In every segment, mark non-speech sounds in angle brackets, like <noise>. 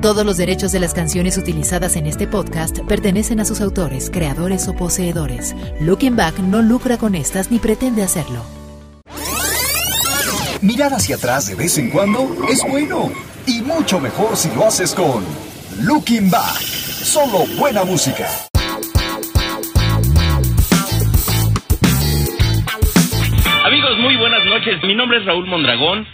Todos los derechos de las canciones utilizadas en este podcast pertenecen a sus autores, creadores o poseedores. Looking Back no lucra con estas ni pretende hacerlo. Mirar hacia atrás de vez en cuando es bueno y mucho mejor si lo haces con Looking Back. Solo buena música. Amigos, muy buenas noches. Mi nombre es Raúl Mondragón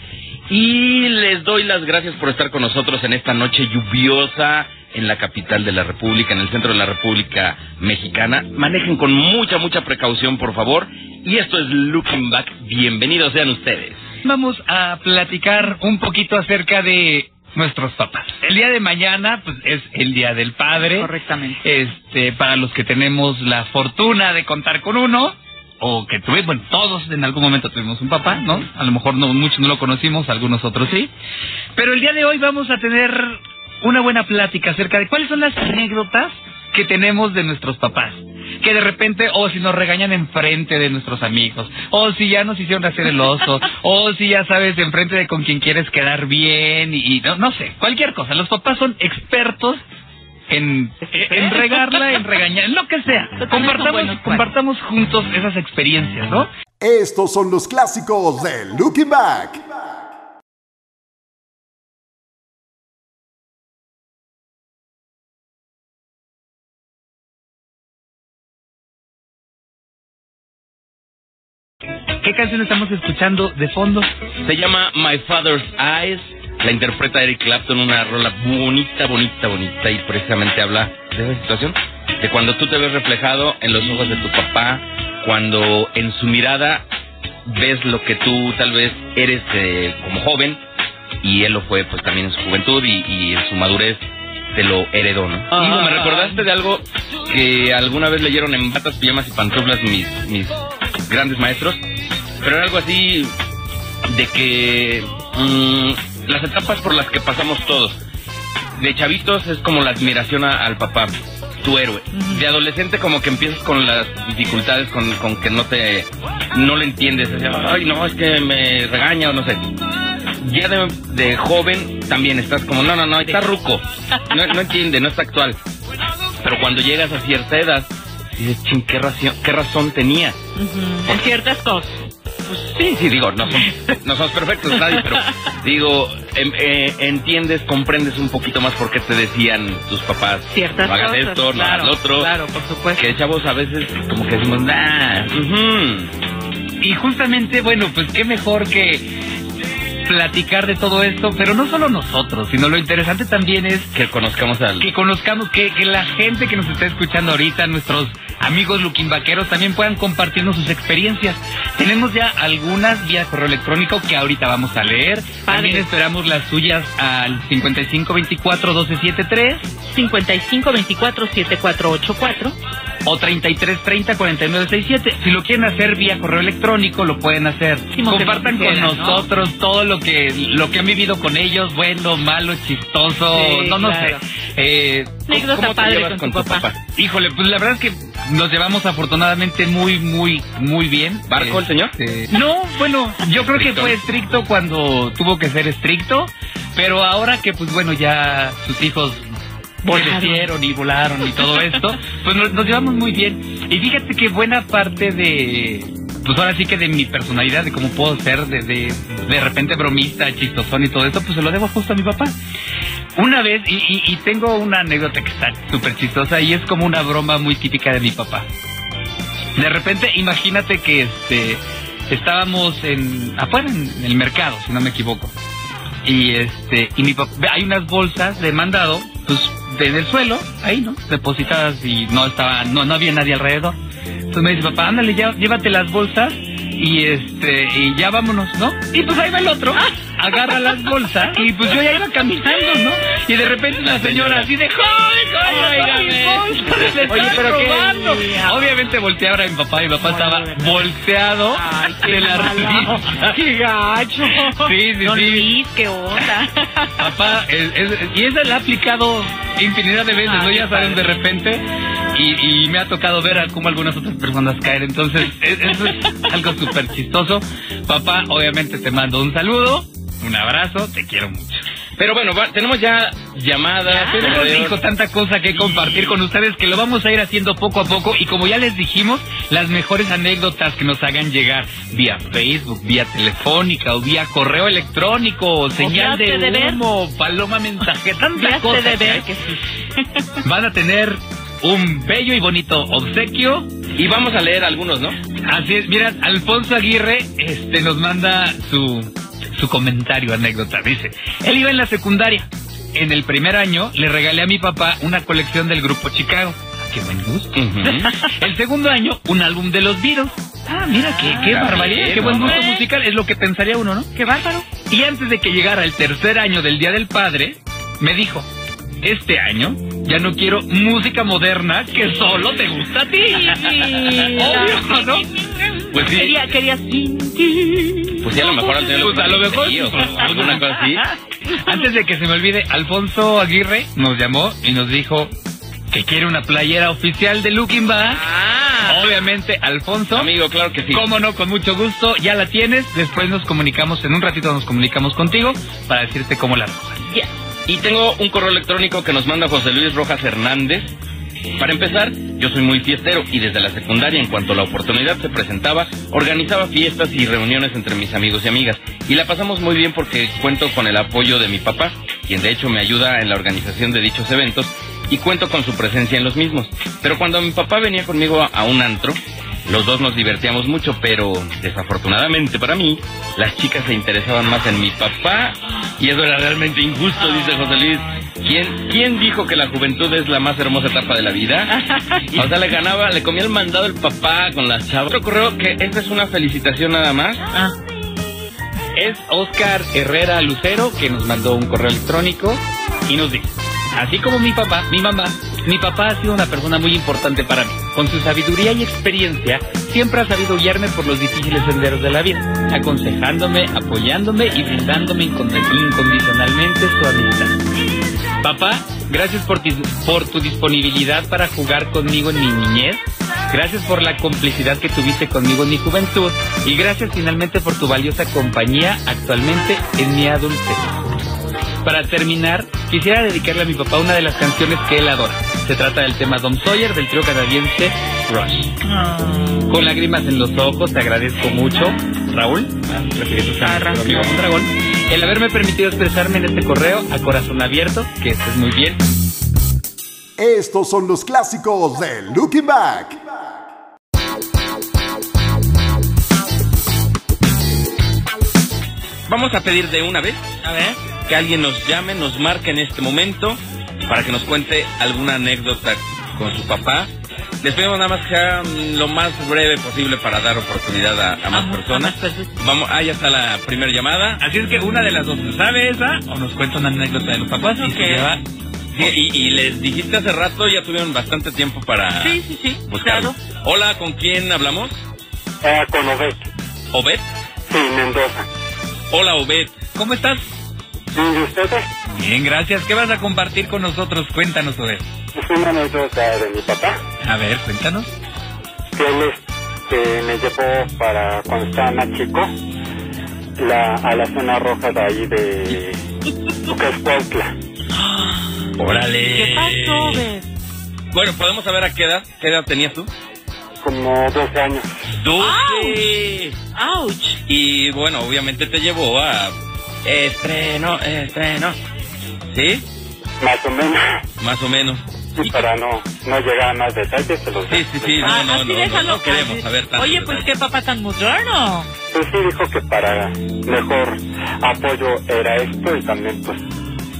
y les doy las gracias por estar con nosotros en esta noche lluviosa en la capital de la República, en el centro de la República Mexicana. Manejen con mucha, mucha precaución, por favor. Y esto es Looking Back. Bienvenidos sean ustedes. Vamos a platicar un poquito acerca de nuestros papás. El día de mañana, pues es el día del padre. Correctamente. Este, para los que tenemos la fortuna de contar con uno, o que tuvimos, bueno, todos en algún momento tuvimos un papá, ¿no? A lo mejor no, muchos no lo conocimos, algunos otros sí. Pero el día de hoy vamos a tener una buena plática acerca de cuáles son las anécdotas que tenemos de nuestros papás. Que de repente, o si nos regañan enfrente de nuestros amigos, o si ya nos hicieron hacer el oso, <laughs> o si ya sabes, enfrente de con quien quieres quedar bien, y, y no, no sé, cualquier cosa. Los papás son expertos en, en regarla, en regañar, en lo que sea. Compartamos, compartamos juntos esas experiencias, ¿no? Estos son los clásicos de Looking Back. ¿Qué canción estamos escuchando de fondo? Se llama My Father's Eyes. La interpreta Eric Clapton, una rola bonita, bonita, bonita. Y precisamente habla de esa situación. De cuando tú te ves reflejado en los ojos de tu papá. Cuando en su mirada ves lo que tú tal vez eres eh, como joven. Y él lo fue pues también en su juventud y, y en su madurez te lo heredó, ¿no? Ah. Me recordaste de algo que alguna vez leyeron en Batas, Pijamas y Pantuflas mis, mis grandes maestros. Pero era algo así de que mm, las etapas por las que pasamos todos. De chavitos es como la admiración a- al papá, tu héroe. De adolescente como que empiezas con las dificultades, con, con que no te no le entiendes. Es, Ay, no, es que me regaña o no sé. Ya de, de joven también estás como, no, no, no, está ruco. No, no entiende, no está actual. Pero cuando llegas a cierta edad, dices, ching, ¿qué, razón, qué razón tenía? Ujú, En ciertas cosas. Sí, sí, digo, no, somos- no somos perfectos nadie, pero digo, em- eh, entiendes, comprendes un poquito más por qué te decían tus papás, Ciertas no hagas cosas. esto, no claro, hagas lo otro. Claro, por supuesto. Que chavos a veces como que decimos, nah, ujú". Y justamente, bueno, pues qué mejor que platicar de todo esto, pero no solo nosotros, sino lo interesante también es que conozcamos al... que conozcamos, que, que la gente que nos está escuchando ahorita, nuestros amigos luquimbaqueros, también puedan compartirnos sus experiencias. Tenemos ya algunas vía correo electrónico que ahorita vamos a leer. También esperamos las suyas al 5524-1273 5524-7484. o 3330-4967. Si lo quieren hacer vía correo electrónico, lo pueden hacer. Compartan con nosotros todo lo que lo que han vivido con ellos, bueno, malo, chistoso, Sí, no, no claro. sé. Eh, ¿Cómo te padre llevas con, con tu tu papá. papá? Híjole, pues la verdad es que nos llevamos afortunadamente muy, muy, muy bien. ¿Barco el señor? Este, no, bueno, yo creo que fue estricto cuando tuvo que ser estricto, pero ahora que pues bueno, ya sus hijos Volaron. crecieron y volaron y todo esto, <laughs> pues nos, nos llevamos muy bien. Y fíjate que buena parte de, pues ahora sí que de mi personalidad, de cómo puedo ser, de, de, de repente bromista, chistosón y todo esto, pues se lo debo justo a mi papá. Una vez, y, y- tengo una anécdota que está súper chistosa y es como una broma muy típica de mi papá. De repente, imagínate que este estábamos en afuera en el mercado, si no me equivoco. Y este y mi papá, hay unas bolsas de mandado, pues en el suelo, ahí, ¿no? Depositadas y no estaba no no había nadie alrededor. Entonces me dice, "Papá, ándale, ya, llévate las bolsas y este y ya vámonos, ¿no?" Y pues ahí va el otro. Agarra las bolsas y pues yo ya iba caminando, ¿no? Y de repente la señora así de, ¡Joder, Óigame. Oye, pero qué. Obviamente volteé ahora a mi papá y mi papá estaba volteado Ay, qué de la risa. ¡Qué gacho! Sí, sí, Don sí. Luis, qué onda. <laughs> Papá, es- es- y esa la ha aplicado infinidad de veces, Ah, ¿no? Ya saben, padre. de repente. Y, y me ha tocado ver a cómo algunas otras personas caer. Entonces, es- eso es algo súper chistoso. Papá, obviamente te mando un saludo, un abrazo, te quiero mucho. Pero bueno, va- tenemos ya llamadas. Tenemos, correos. hijo, tanta cosa que compartir con ustedes que lo vamos a ir haciendo poco a poco y como ya les dijimos, las mejores anécdotas que nos hagan llegar vía Facebook, vía telefónica o vía correo electrónico, o señal de de humo, paloma mensaje, <laughs> tanta cosa de que ver hay. que sí. <laughs> <laughs> Van a tener un bello y bonito obsequio. Y vamos a leer algunos, ¿no? Así es, mira, Alfonso Aguirre este, nos manda su, su comentario, anécdota. Dice, él iba en la secundaria. En el primer año le regalé a mi papá una colección del grupo Chicago. Ah, Qué buen gusto. <laughs> El segundo año, un álbum de los Beatles. Ah, mira, qué, qué Ah, barbaridad, bien, qué buen gusto musical. Es lo que pensaría uno, ¿no? Qué bárbaro. Y antes de que llegara el tercer año del Día del Padre, me dijo, este año ya no quiero música moderna que solo te gusta a ti. <laughs> Obvio, ¿no? Pues sí. Quería, quería sin ti. Pues sí, a lo mejor al tener Pues a lo mejor sí, o alguna cosa así. <laughs> Antes de que se me olvide, Alfonso Aguirre nos llamó y nos dijo que quiere una playera oficial de Looking Back. Ah, Obviamente, Alfonso. amigo, claro que sí. Cómo no, con mucho gusto, ya la tienes. Después nos comunicamos, en un ratito nos comunicamos contigo para decirte cómo la recoges. Ya. Y tengo un correo electrónico que nos manda José Luis Rojas Hernández. Para empezar, yo soy muy fiestero y desde la secundaria, en cuanto la oportunidad se presentaba, organizaba fiestas y reuniones entre mis amigos y amigas. Y la pasamos muy bien porque cuento con el apoyo de mi papá, quien de hecho me ayuda en la organización de dichos eventos y cuento con su presencia en los mismos. Pero cuando mi papá venía conmigo a, un antro, los dos nos divertíamos mucho, pero desafortunadamente para mí, las chicas se interesaban más en mi papá y eso era realmente injusto, dice José Luis. ¿Quién, ¿Quién dijo que la juventud es la más hermosa etapa de la vida? <laughs> O sea, le ganaba, le comía el mandado el papá con las chavas. Otro correo que esta es una felicitación nada más. Ah. Es Oscar Herrera Lucero que nos mandó un correo electrónico y nos dice, así como mi papá, mi mamá, mi papá ha sido una persona muy importante para mí. Con su sabiduría y experiencia, siempre ha sabido guiarme por los difíciles senderos de la vida, aconsejándome, apoyándome y brindándome incond- incondicionalmente su amistad. Papá, gracias por, ti- por tu disponibilidad para jugar conmigo en mi niñez. Gracias por la complicidad que tuviste conmigo en mi juventud. Y gracias finalmente por tu valiosa compañía actualmente en mi adultez. Para terminar, quisiera dedicarle a mi papá una de las canciones que él adora. Se trata del tema Dom Sawyer del trío canadiense Rush. Con lágrimas en los ojos, te agradezco mucho, Raúl, ah, refiriéndose a nuestro amigo Mondragón, el haberme permitido expresarme en este correo a corazón abierto, que estés muy bien. Estos son los clásicos de Looking Back. Vamos a pedir de una vez A ver. Que alguien nos llame, nos marque en este momento para que nos cuente alguna anécdota con su papá. Les pedimos nada más que mm, lo más breve posible para dar oportunidad a, a más Ajá, personas. Vamos, ah, ya está la primera llamada. Así es que una de las dos, ¿sabe esa? O nos cuenta una anécdota de los papás y se lleva Sí, y, y les dijiste hace rato, ya tuvieron bastante tiempo para Sí, sí, sí. buscarlo. Claro. Hola, ¿con quién hablamos? Ah, con Obed. Obed. Sí, Mendoza. Hola, Obed. ¿Cómo estás? ¿Y ustedes? Bien, gracias. ¿Qué vas a compartir con nosotros? Cuéntanos, Obed. Es una anécdota de mi papá, A ver, cuéntanos. que él este, me llevó para cuando estaba más chico la, a la zona roja de ahí de Lucas Cuautla. Órale. ¿Qué pasó, Beth? Bueno, podemos saber a qué edad, qué edad tenías tú. Como 12 años. 12. ¡Auch! Y bueno, obviamente te llevó a estreno, estreno. ¿Sí? Más o menos. Más o menos. Y para no, no llegar a más detalles, se los Sí, sí, sí. No, Ah, no, no, no, no queremos saber tanto. Oye, pues qué papá tan moderno. Pues sí dijo que para mejor apoyo era esto y también pues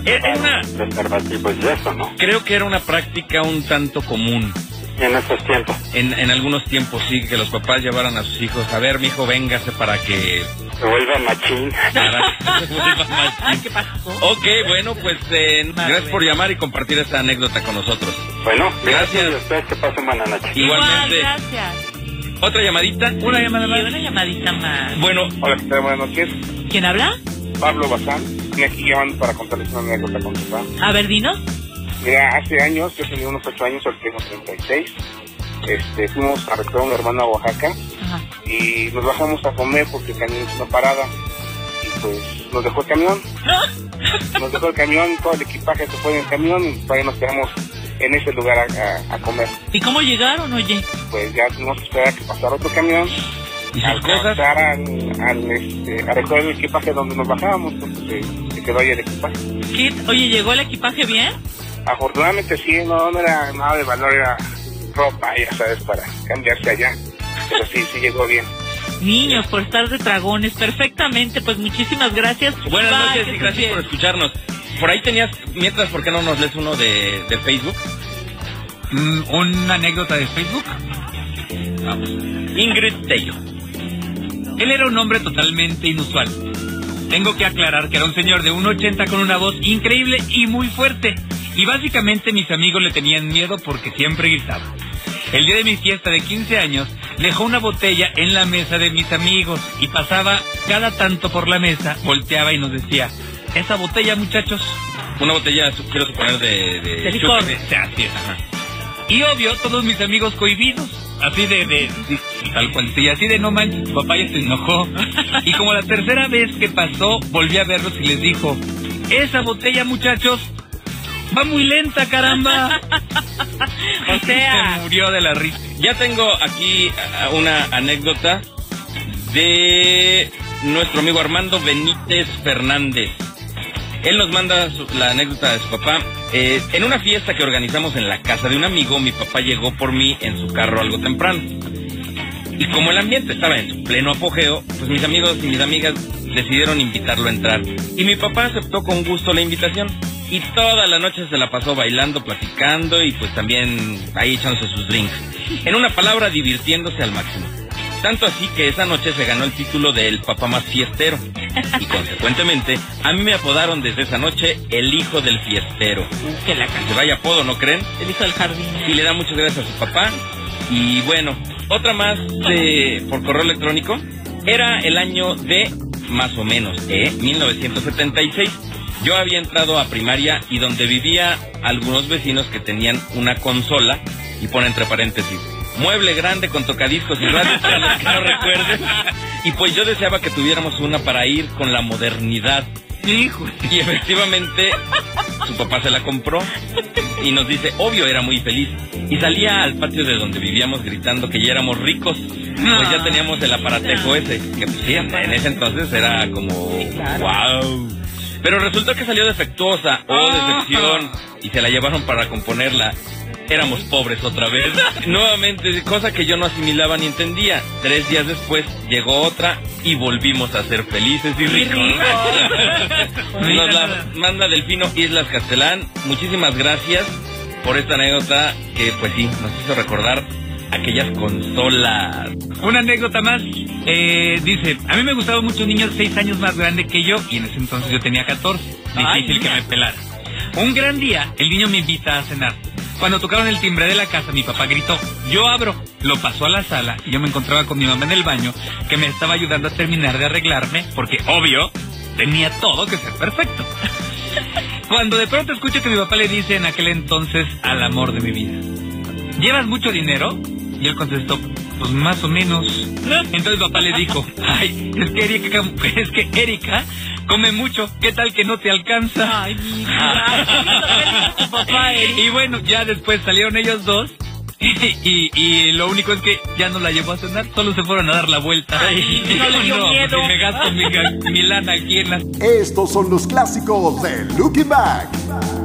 Era una, preservativos y eso, ¿no? creo que era una práctica un tanto común. En esos tiempos. En, en algunos tiempos sí, que los papás llevaran a sus hijos. A ver, mijo, véngase para que... Se vuelva machín. para que <laughs> se vuelva más Ay, ¿qué pasó? Ok, bueno, pues eh, gracias por llamar y compartir esta anécdota con nosotros. Bueno, Gracias. gracias. Y ustedes que pasen buena noche. Igualmente. Igual, gracias. Otra llamadita. Una llamada más. una llamadita más. Bueno, Hola, ¿qué tal? Buenas noches. ¿Quién habla? Pablo Bazán. Vine aquí llamando para contarles una anécdota con tu papá. A ver, dinos. Mira, hace años, yo tenía unos 8 años, ahora tengo 36. Este, fuimos a recoger a una hermana a Oaxaca Ajá. y nos bajamos a comer porque teníamos una parada. Y pues nos dejó el camión. <laughs> Nos dejó el camión, todo el equipaje se fue en el camión y todavía nos quedamos en ese lugar a, a- a comer. ¿Y cómo llegaron, oye? Pues ya tuvimos que esperar a que pasara otro camión. ¿Y sus cosas? al, al, este, a recoger el equipaje donde nos bajábamos, porque se, se quedó ahí el equipaje. ¿Qué? Oye, ¿llegó el equipaje bien? Afortunadamente sí, no, no era nada de valor, era ropa, ya sabes, para cambiarse allá. Pero sí, sí llegó bien. Niños, por estar de dragones, perfectamente. Pues muchísimas gracias. Buenas Bye, noches y gracias bien. por escucharnos. Por ahí tenías, mientras, ¿por qué no nos lees uno de, de Facebook? Mm, ¿Una anécdota de Facebook? Vamos. Ingrid Tello. Él era un hombre totalmente inusual. Tengo que aclarar que era un señor de 1,80 con una voz increíble y muy fuerte. Y básicamente mis amigos le tenían miedo porque siempre gritaba. El día de mi fiesta de 15 años, dejó una botella en la mesa de mis amigos y pasaba cada tanto por la mesa, volteaba y nos decía, esa botella muchachos, Una botella, quiero suponer, de... de, De licor. Así es, ajá. Y obvio, todos mis amigos cohibidos. Así de, de, sí, tal cual, sí, así de no manches, papá ya se enojó. Y como la tercera vez que pasó, volví a verlos y les dijo, esa botella, muchachos, va muy lenta, caramba. <laughs> O sea, Se murió de la risa. Ya tengo aquí una anécdota de nuestro amigo Armando Benítez Fernández. Él nos manda la anécdota de su papá. Eh, en una fiesta que organizamos en la casa de un amigo, mi papá llegó por mí en su carro algo temprano. Y como el ambiente estaba en su pleno apogeo, pues mis amigos y mis amigas decidieron invitarlo a entrar. Y mi papá aceptó con gusto la invitación. Y toda la noche se la pasó bailando, platicando y pues también ahí echándose sus drinks. En una palabra, divirtiéndose al máximo. Tanto así que esa noche se ganó el título de el papá más fiestero. Y consecuentemente, a mí me apodaron desde esa noche el hijo del fiestero. uh, que la Que vaya apodo, ¿no creen? El hijo del jardín. y le da muchas gracias a su papá. Y bueno, otra más de, por correo electrónico. Era el año de, más o menos, ¿eh? 1976. Yo había entrado a primaria y donde vivía algunos vecinos que tenían una consola, y pone entre paréntesis, mueble grande con tocadiscos y radios para los que no recuerden. Y pues yo deseaba que tuviéramos una para ir con la modernidad. Hijo. Y efectivamente, su papá se la compró y nos dice, obvio, era muy feliz. Y salía al patio de donde vivíamos gritando que ya éramos ricos, pues ya teníamos el aparatejo ese, que pues sí, en ese entonces era como, wow. Pero resultó que salió defectuosa, oh decepción, y se la llevaron para componerla. Éramos pobres otra vez. <laughs> Nuevamente, cosa que yo no asimilaba ni entendía. Tres días después llegó otra y volvimos a ser felices y ricos. <laughs> Nos la manda Delfino Islas Castelán. Muchísimas gracias por esta anécdota que, pues sí, nos hizo recordar aquellas consolas. Una anécdota más. Eh, dice, a mí me gustaba mucho un niño seis años más grande que yo y en ese entonces yo tenía 14. Ay, Difícil que me pelara. Un gran día, el niño me invita a cenar. Cuando tocaron el timbre de la casa, mi papá gritó, yo abro. Lo pasó a la sala y yo me encontraba con mi mamá en el baño, que me estaba ayudando a terminar de arreglarme, porque obvio, tenía todo que ser perfecto. <laughs> Cuando de pronto escucho que mi papá le dice en aquel entonces al amor de mi vida, ¿llevas mucho dinero? Y él contestó, pues más o menos. Entonces papá le dijo, ay, es que Erika, <laughs> es que Erika come mucho, ¿qué tal que no te alcanza? Ay, papá, y bueno, ya después salieron ellos dos. <laughs> Y, y lo único es que ya no la llevó a cenar, solo se fueron a dar la vuelta. Ay, no le dio <laughs> pues, miedo. si me gasto mi, mi lana aquí en la Estos son los clásicos de Looking Back.